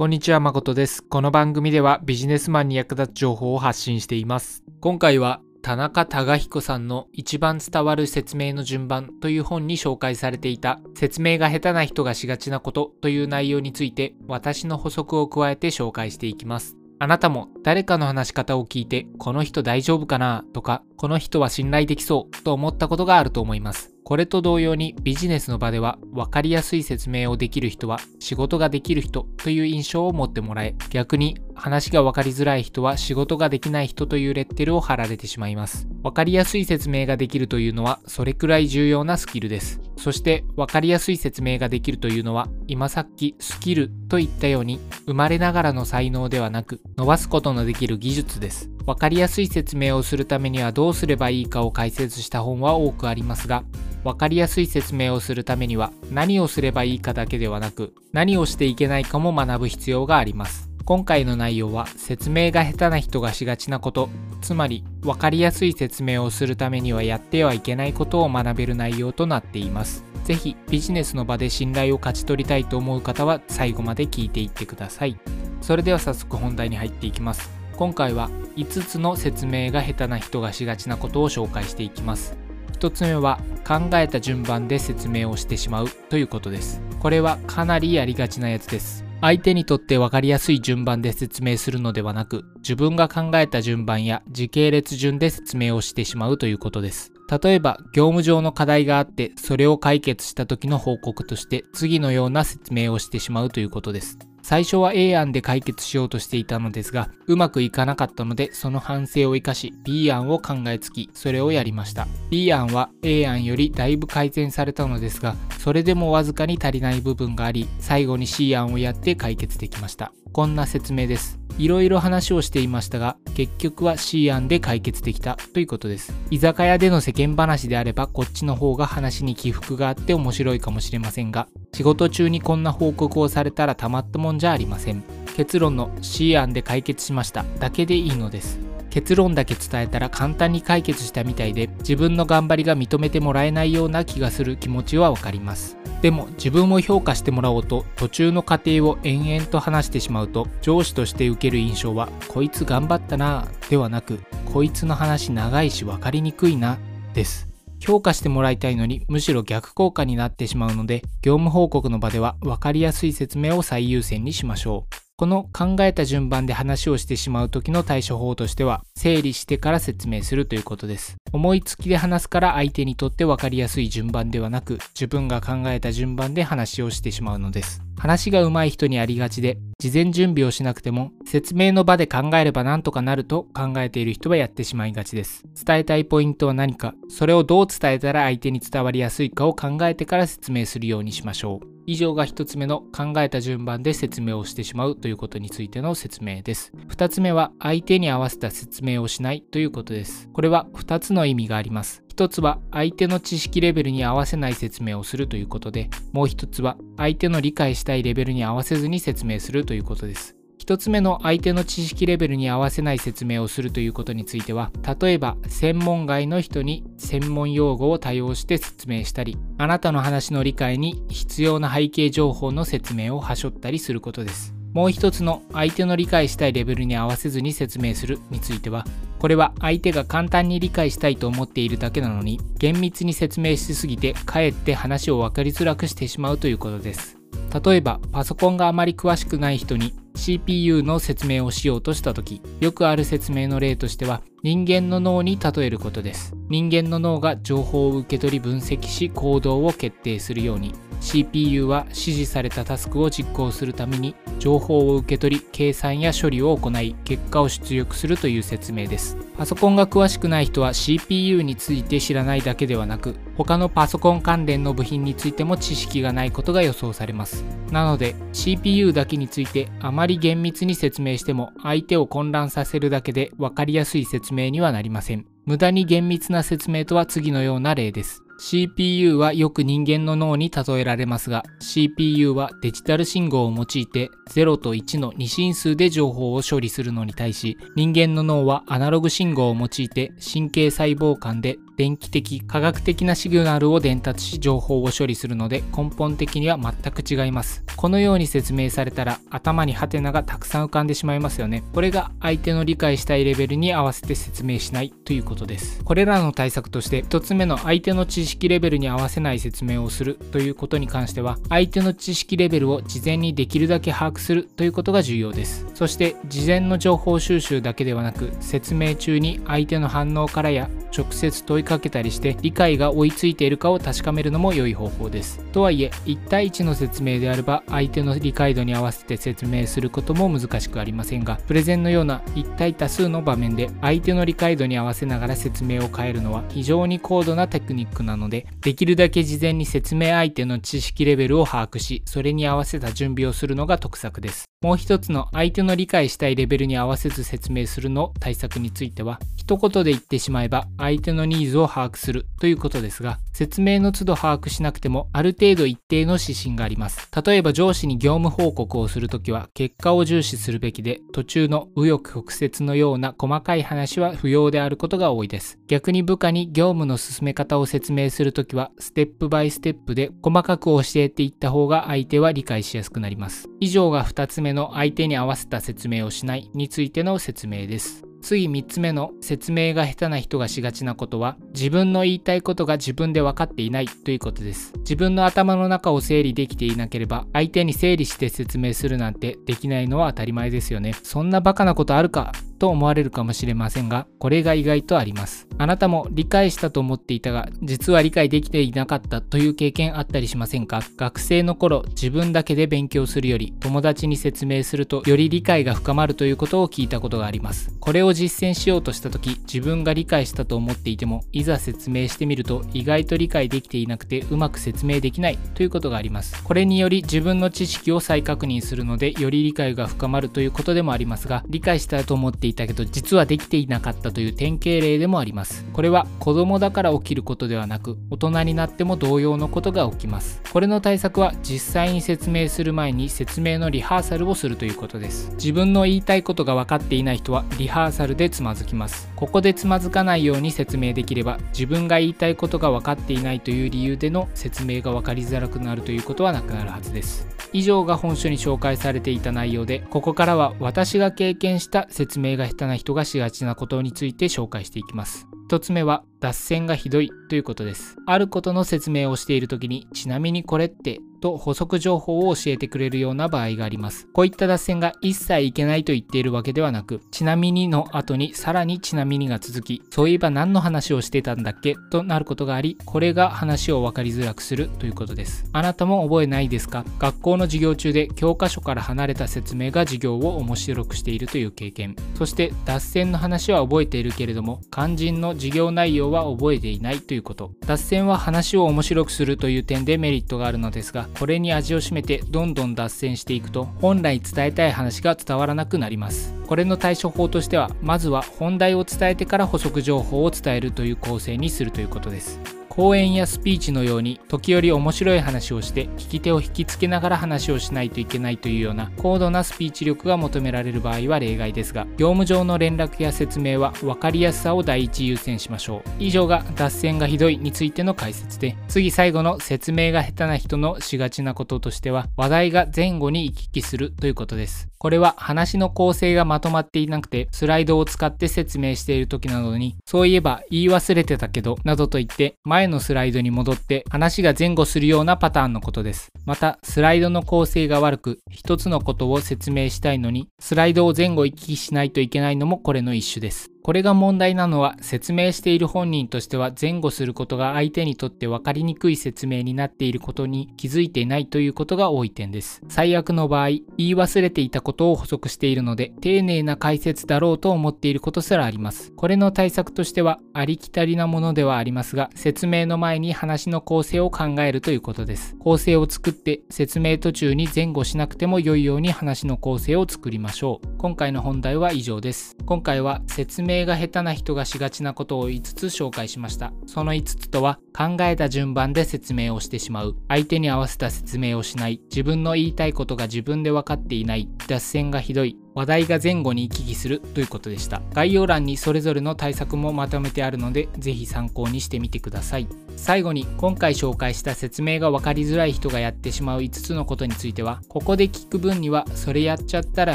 こんにちは、誠です。この番組ではビジネスマンに役立つ情報を発信しています。今回は田中孝彦さんの一番伝わる説明の順番という本に紹介されていた説明が下手な人がしがちなことという内容について私の補足を加えて紹介していきます。あなたも誰かの話し方を聞いてこの人大丈夫かなとかこの人は信頼できそうと思ったことがあると思います。これと同様にビジネスの場では分かりやすい説明をできる人は仕事ができる人という印象を持ってもらえ逆に話が分かりづらい人は仕事ができない人というレッテルを貼られてしまいます。分かりやすい説明ができるというのはそれくらい重要なスキルです。そして分かりやすい説明ができるというのは今さっきスキルと言ったように生まれながらの才能ではなく伸ばすことのできる技術です。分かりやすい説明をするためにはどうすればいいかを解説した本は多くありますが分かりやすい説明をするためには何をすればいいかだけではなく何をしていけないかも学ぶ必要があります。今回の内容は説明が下手な人がしがちなことつまり分かりやすい説明をするためにはやってはいけないことを学べる内容となっています。ぜひビジネスの場で信頼を勝ち取りたいと思う方は最後まで聞いていってください。それでは早速本題に入っていきます。今回は5つの説明が下手な人がしがちなことを紹介していきます。1つ目は考えた順番で説明をしてしまうということです。これはかなりやりがちなやつです。相手にとって分かりやすい順番で説明するのではなく自分が考えた順番や時系列順で説明をしてしまうということです。例えば業務上の課題があってそれを解決した時の報告として次のような説明をしてしまうということです。最初は A 案で解決しようとしていたのですがうまくいかなかったのでその反省を生かし B 案を考えつきそれをやりました。B 案は A 案よりだいぶ改善されたのですがそれでもわずかに足りない部分があり最後に C 案をやって解決できました。こんな説明です。いろいろ話をしていましたが結局は C 案で解決できたということです。居酒屋での世間話であればこっちの方が話に起伏があって面白いかもしれませんが仕事中にこんな報告をされたらたまったもんじゃありません。結論の C 案で解決しましただけでいいのです。結論だけ伝えたら簡単に解決したみたいで自分の頑張りが認めてもらえないような気がする気持ちはわかります。でも自分を評価してもらおうと途中の過程を延々と話してしまうと上司として受ける印象はこいつ頑張ったなではなくこいつの話長いし分かりにくいなです。評価してもらいたいのにむしろ逆効果になってしまうので業務報告の場では分かりやすい説明を最優先にしましょう。この考えた順番で話をしてしまう時の対処法としては整理してから説明するということです。思いつきで話すから相手にとって分かりやすい順番ではなく自分が考えた順番で話をしてしまうのです。話が上手い人にありがちで事前準備をしなくても説明の場で考えればなんとかなると考えている人はやってしまいがちです。伝えたいポイントは何かそれをどう伝えたら相手に伝わりやすいかを考えてから説明するようにしましょう。以上が1つ目の考えた順番で説明をしてしまうということについての説明です。2つ目は相手に合わせた説明をしないということです。これは2つの意味があります。1つは相手の知識レベルに合わせない説明をするということでもう1つは相手の理解したいレベルに合わせずに説明するということです。一つ目の相手の知識レベルに合わせない説明をするということについては例えば専門外の人に専門用語を多用して説明したりあなたの話の理解に必要な背景情報の説明をはしょったりすることです。もう一つの相手の理解したいレベルに合わせずに説明するについてはこれは相手が簡単に理解したいと思っているだけなのに厳密に説明しすぎてかえって話を分かりづらくしてしまうということです。例えばパソコンがあまり詳しくない人に CPU の説明をしようとした時よくある説明の例としては人間の脳に例えることです。人間の脳が情報を受け取り分析し行動を決定するように CPU は指示されたタスクを実行するために情報を受け取り計算や処理を行い結果を出力するという説明です。パソコンが詳しくない人は CPU について知らないだけではなく他のパソコン関連の部品についても知識がないことが予想されます。なので CPU だけについてあまり厳密に説明しても相手を混乱させるだけで分かりやすい説明にはなりません。無駄に厳密な説明とは次のような例です。CPU はよく人間の脳に例えられますが CPU はデジタル信号を用いて0と1の2進数で情報を処理するのに対し人間の脳はアナログ信号を用いて神経細胞間で電気的、科学的なシグナルを伝達し情報を処理するので根本的には全く違います。このように説明されたら頭にハテナがたくさん浮かんでしまいますよね。これが相手の理解したいレベルに合わせて説明しないということです。これらの対策として1つ目の相手の知識レベルに合わせない説明をするということに関しては相手の知識レベルを事前にできるだけ把握するということが重要です。そして事前の情報収集だけではなく説明中に相手の反応からや直接問いかけたりして理解が追いついているかを確かめるのも良い方法です。とはいえ1対1の説明であれば相手の理解度に合わせて説明することも難しくありませんがプレゼンのような1対多数の場面で相手の理解度に合わせながら説明を変えるのは非常に高度なテクニックなのでできるだけ事前に説明相手の知識レベルを把握しそれに合わせた準備をするのが得策です。もう一つの相手の理解したいレベルに合わせず説明するの対策については一言で言ってしまえば相手のニーズをを把握するということですが説明の都度把握しなくてもある程度一定の指針があります。例えば上司に業務報告をするときは結果を重視するべきで途中の右翼曲折のような細かい話は不要であることが多いです。逆に部下に業務の進め方を説明するときはステップバイステップで細かく教えていった方が相手は理解しやすくなります。以上が2つ目の相手に合わせた説明をしないについての説明です。次3つ目の説明が下手な人がしがちなことは自分の言いたいことが自分で分かっていないということです。自分の頭の中を整理できていなければ相手に整理して説明するなんてできないのは当たり前ですよね。そんなバカなことあるか？と思われるかもしれませんが、これが意外とあります。あなたも理解したと思っていたが、実は理解できていなかったという経験あったりしませんか？学生の頃、自分だけで勉強するより、友達に説明するとより理解が深まるということを聞いたことがあります。これを実践しようとした時、自分が理解したと思っていても、いざ説明してみると意外と理解できていなくてうまく説明できないということがあります。これにより自分の知識を再確認するので、より理解が深まるということでもありますが、理解したと思っていたけど実はできていなかったという典型例でもあります。これは子供だから起きることではなく大人になっても同様のことが起きます。これの対策は実際に説明する前に説明のリハーサルをするということです。自分の言いたいことが分かっていない人はリハーサルでつまずきます。ここでつまずかないように説明できれば自分が言いたいことが分かっていないという理由での説明が分かりづらくなるということはなくなるはずです。以上が本書に紹介されていた内容でここからは私が経験した説明が下手な人がしがちなことについて紹介していきます。1つ目は脱線がひどいということです。あることの説明をしている時にちなみにこれってと補足情報を教えてくれるような場合があります。こういった脱線が一切いけないと言っているわけではなく、ちなみにの後にさらにちなみにが続き、そういえば何の話をしてたんだっけ？となることがあり、これが話を分かりづらくするということです。あなたも覚えないですか学校の授業中で教科書から離れた説明が授業を面白くしているという経験。そして脱線の話は覚えているけれども、肝心の授業内容は覚えていないということ。脱線は話を面白くするという点でメリットがあるのですが、これに味を占めてどんどん脱線していくと本来伝えたい話が伝わらなくなりますこれの対処法としてはまずは本題を伝えてから補足情報を伝えるという構成にするということです講演やスピーチのように時折面白い話をして聞き手を引きつけながら話をしないといけないというような高度なスピーチ力が求められる場合は例外ですが業務上の連絡や説明は分かりやすさを第一優先しましょう。以上が脱線がひどいについての解説で次最後の説明が下手な人のしがちなこととしては話題が前後に行き来するということです。これは話の構成がまとまっていなくてスライドを使って説明している時などにそういえば言い忘れてたけどなどと言って前前のスライドに戻って話が前後するようなパターンのことです。またスライドの構成が悪く一つのことを説明したいのにスライドを前後行き来しないといけないのもこれの一種です。これが問題なのは説明している本人としては前後することが相手にとって分かりにくい説明になっていることに気づいていないということが多い点です。最悪の場合、言い忘れていたことを補足しているので丁寧な解説だろうと思っていることすらあります。これの対策としてはありきたりなものではありますが説明の前に話の構成を考えるということです。構成を作って説明途中に前後しなくても良いように話の構成を作りましょう。今回の本題は以上です。今回は説明が下手な人がしがちなことを5つ紹介しました。その5つとは、考えた順番で説明をしてしまう、相手に合わせた説明をしない、自分の言いたいことが自分で分かっていない、脱線がひどい、話題が前後に行き来するということでした。概要欄にそれぞれの対策もまとめてあるのでぜひ参考にしてみてください。最後に今回紹介した説明が分かりづらい人がやってしまう5つのことについてはここで聞く分にはそれやっちゃったら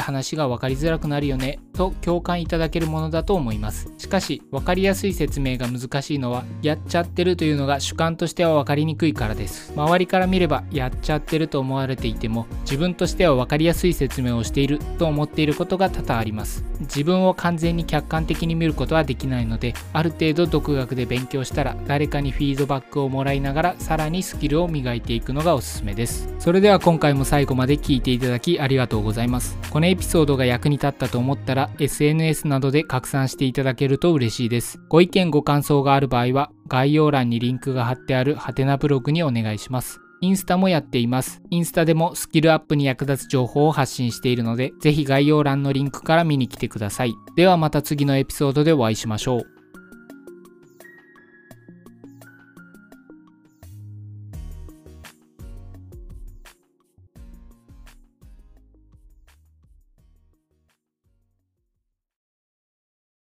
話が分かりづらくなるよねと共感いただけるものだと思います。しかし分かりやすい説明が難しいのはやっちゃってるというのが主観としては分かりにくいからです。周りから見ればやっちゃってると思われていても自分としては分かりやすい説明をしていると思っているいることが多々あります。自分を完全に客観的に見ることはできないのである程度独学で勉強したら誰かにフィードバックをもらいながらさらにスキルを磨いていくのがおすすめです。それでは今回も最後まで聞いていただきありがとうございます。このエピソードが役に立ったと思ったら SNS などで拡散していただけると嬉しいです。ご意見ご感想がある場合は概要欄にリンクが貼ってあるハテナブログにお願いします。インスタもやっています。インスタでもスキルアップに役立つ情報を発信しているので、ぜひ概要欄のリンクから見に来てください。ではまた次のエピソードでお会いしましょう。